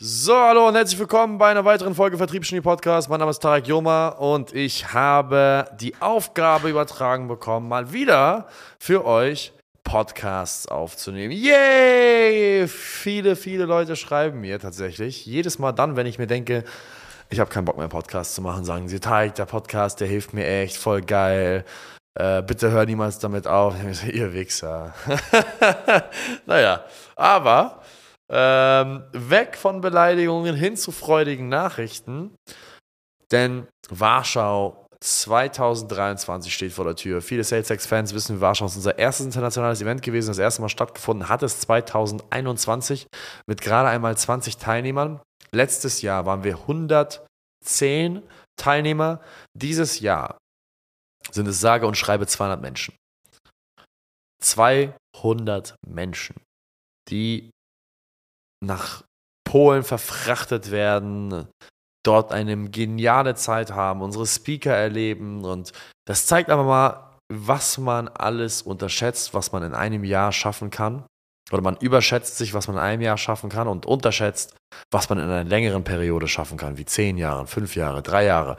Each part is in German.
So, hallo und herzlich willkommen bei einer weiteren Folge Vertriebsgenie Podcast. Mein Name ist Tarek Joma und ich habe die Aufgabe übertragen bekommen, mal wieder für euch Podcasts aufzunehmen. Yay! Viele, viele Leute schreiben mir tatsächlich. Jedes Mal dann, wenn ich mir denke, ich habe keinen Bock mehr, Podcasts zu machen, sagen sie, Tarek, der Podcast, der hilft mir echt, voll geil. Äh, bitte hör niemals damit auf. Ihr Wichser. naja, aber ähm, weg von Beleidigungen hin zu freudigen Nachrichten. Denn Warschau 2023 steht vor der Tür. Viele SalesX-Fans wissen, Warschau ist unser erstes internationales Event gewesen. Das erste Mal stattgefunden hat es 2021 mit gerade einmal 20 Teilnehmern. Letztes Jahr waren wir 110 Teilnehmer. Dieses Jahr sind es sage und schreibe 200 Menschen. 200 Menschen, die nach Polen verfrachtet werden, dort eine geniale Zeit haben, unsere Speaker erleben und das zeigt aber mal, was man alles unterschätzt, was man in einem Jahr schaffen kann. Oder man überschätzt sich, was man in einem Jahr schaffen kann und unterschätzt, was man in einer längeren Periode schaffen kann, wie zehn Jahre, fünf Jahre, drei Jahre.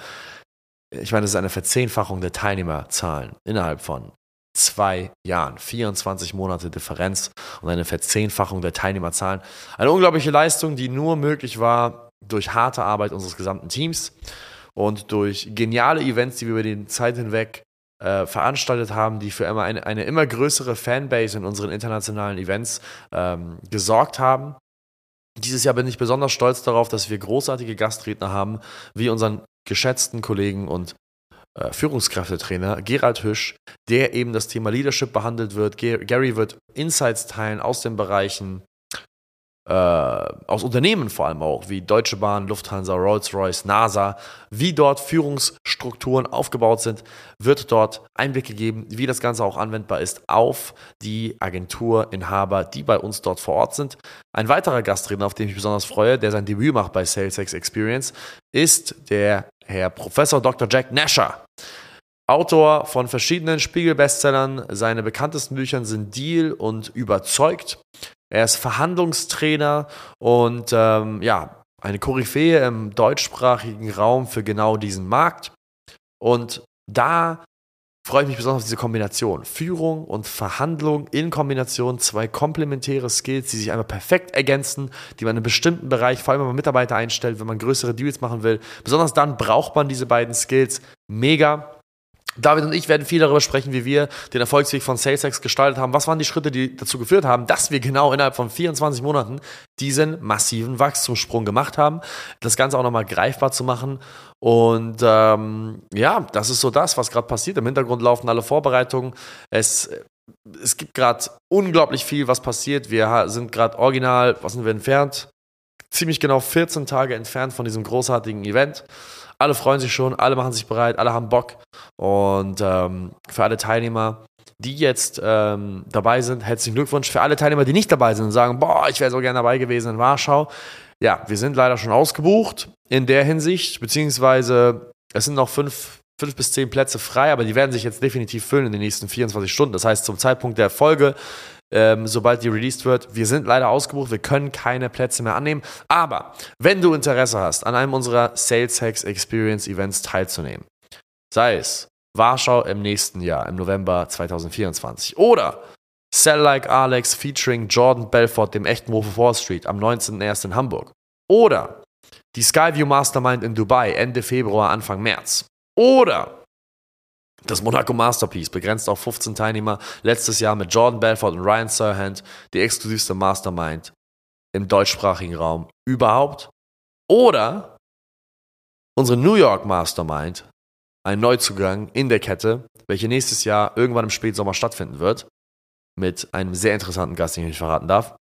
Ich meine, das ist eine Verzehnfachung der Teilnehmerzahlen innerhalb von zwei Jahren. 24 Monate Differenz und eine Verzehnfachung der Teilnehmerzahlen. Eine unglaubliche Leistung, die nur möglich war durch harte Arbeit unseres gesamten Teams und durch geniale Events, die wir über die Zeit hinweg äh, veranstaltet haben, die für immer eine, eine, immer größere Fanbase in unseren internationalen Events ähm, gesorgt haben. Dieses Jahr bin ich besonders stolz darauf, dass wir großartige Gastredner haben, wie unseren geschätzten Kollegen und Führungskräftetrainer Gerald Hüsch, der eben das Thema Leadership behandelt wird. Gary wird Insights teilen aus den Bereichen, äh, aus Unternehmen vor allem auch, wie Deutsche Bahn, Lufthansa, Rolls-Royce, NASA, wie dort Führungsstrukturen aufgebaut sind, wird dort Einblicke geben, wie das Ganze auch anwendbar ist auf die Agenturinhaber, die bei uns dort vor Ort sind. Ein weiterer Gastredner, auf den ich besonders freue, der sein Debüt macht bei SalesX Experience, ist der Herr Professor Dr. Jack Nasher. Autor von verschiedenen Spiegel-Bestsellern. Seine bekanntesten Bücher sind Deal und Überzeugt. Er ist Verhandlungstrainer und ähm, ja, eine Koryphäe im deutschsprachigen Raum für genau diesen Markt. Und da freue ich mich besonders auf diese Kombination. Führung und Verhandlung in Kombination, zwei komplementäre Skills, die sich einfach perfekt ergänzen, die man in einem bestimmten Bereich, vor allem wenn man Mitarbeiter einstellt, wenn man größere Deals machen will. Besonders dann braucht man diese beiden Skills mega. David und ich werden viel darüber sprechen, wie wir den Erfolgsweg von SalesX gestaltet haben. Was waren die Schritte, die dazu geführt haben, dass wir genau innerhalb von 24 Monaten diesen massiven Wachstumssprung gemacht haben. Das Ganze auch nochmal greifbar zu machen. Und ähm, ja, das ist so das, was gerade passiert. Im Hintergrund laufen alle Vorbereitungen. Es, es gibt gerade unglaublich viel, was passiert. Wir sind gerade original, was sind wir entfernt? Ziemlich genau 14 Tage entfernt von diesem großartigen Event. Alle freuen sich schon, alle machen sich bereit, alle haben Bock. Und ähm, für alle Teilnehmer, die jetzt ähm, dabei sind, herzlichen Glückwunsch. Für alle Teilnehmer, die nicht dabei sind und sagen, boah, ich wäre so gerne dabei gewesen in Warschau. Ja, wir sind leider schon ausgebucht in der Hinsicht, beziehungsweise es sind noch fünf, fünf bis zehn Plätze frei, aber die werden sich jetzt definitiv füllen in den nächsten 24 Stunden. Das heißt, zum Zeitpunkt der Folge ähm, sobald die released wird. Wir sind leider ausgebucht, wir können keine Plätze mehr annehmen. Aber wenn du Interesse hast, an einem unserer Sales Hacks Experience Events teilzunehmen, sei es Warschau im nächsten Jahr, im November 2024, oder Sell Like Alex featuring Jordan Belfort, dem echten Wolf of Wall Street, am 19.01. in Hamburg, oder die Skyview Mastermind in Dubai Ende Februar, Anfang März, oder das Monaco Masterpiece, begrenzt auf 15 Teilnehmer, letztes Jahr mit Jordan Belfort und Ryan Serhant, die exklusivste Mastermind im deutschsprachigen Raum überhaupt. Oder unsere New York Mastermind, ein Neuzugang in der Kette, welche nächstes Jahr irgendwann im Spätsommer stattfinden wird, mit einem sehr interessanten Gast, den ich nicht verraten darf.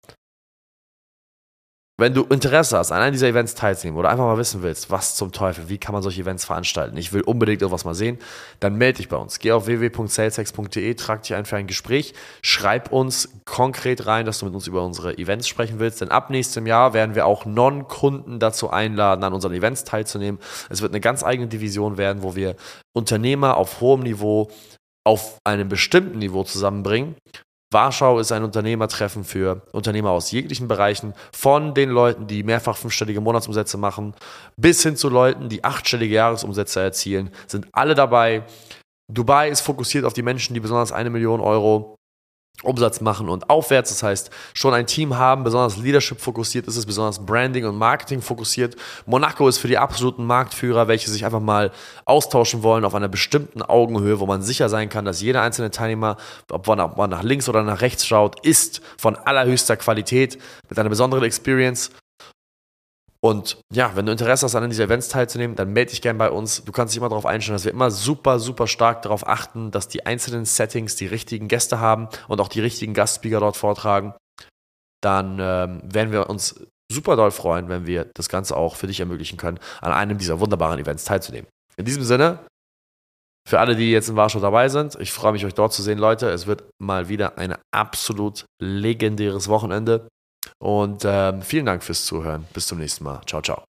Wenn du Interesse hast, an einem dieser Events teilzunehmen oder einfach mal wissen willst, was zum Teufel, wie kann man solche Events veranstalten, ich will unbedingt irgendwas mal sehen, dann melde dich bei uns. Geh auf www.salesex.de, trag dich ein für ein Gespräch, schreib uns konkret rein, dass du mit uns über unsere Events sprechen willst, denn ab nächstem Jahr werden wir auch Non-Kunden dazu einladen, an unseren Events teilzunehmen. Es wird eine ganz eigene Division werden, wo wir Unternehmer auf hohem Niveau auf einem bestimmten Niveau zusammenbringen Warschau ist ein Unternehmertreffen für Unternehmer aus jeglichen Bereichen, von den Leuten, die mehrfach fünfstellige Monatsumsätze machen, bis hin zu Leuten, die achtstellige Jahresumsätze erzielen, sind alle dabei. Dubai ist fokussiert auf die Menschen, die besonders eine Million Euro Umsatz machen und aufwärts. Das heißt, schon ein Team haben, besonders Leadership fokussiert ist es, besonders Branding und Marketing fokussiert. Monaco ist für die absoluten Marktführer, welche sich einfach mal austauschen wollen auf einer bestimmten Augenhöhe, wo man sicher sein kann, dass jeder einzelne Teilnehmer, ob man nach links oder nach rechts schaut, ist von allerhöchster Qualität mit einer besonderen Experience und ja, wenn du Interesse hast, an diesen Events teilzunehmen, dann melde dich gerne bei uns. Du kannst dich immer darauf einstellen, dass wir immer super, super stark darauf achten, dass die einzelnen Settings die richtigen Gäste haben und auch die richtigen Gastspeaker dort vortragen. Dann ähm, werden wir uns super doll freuen, wenn wir das Ganze auch für dich ermöglichen können, an einem dieser wunderbaren Events teilzunehmen. In diesem Sinne, für alle, die jetzt in Warschau dabei sind, ich freue mich, euch dort zu sehen, Leute. Es wird mal wieder ein absolut legendäres Wochenende. Und ähm, vielen Dank fürs Zuhören. Bis zum nächsten Mal. Ciao, ciao.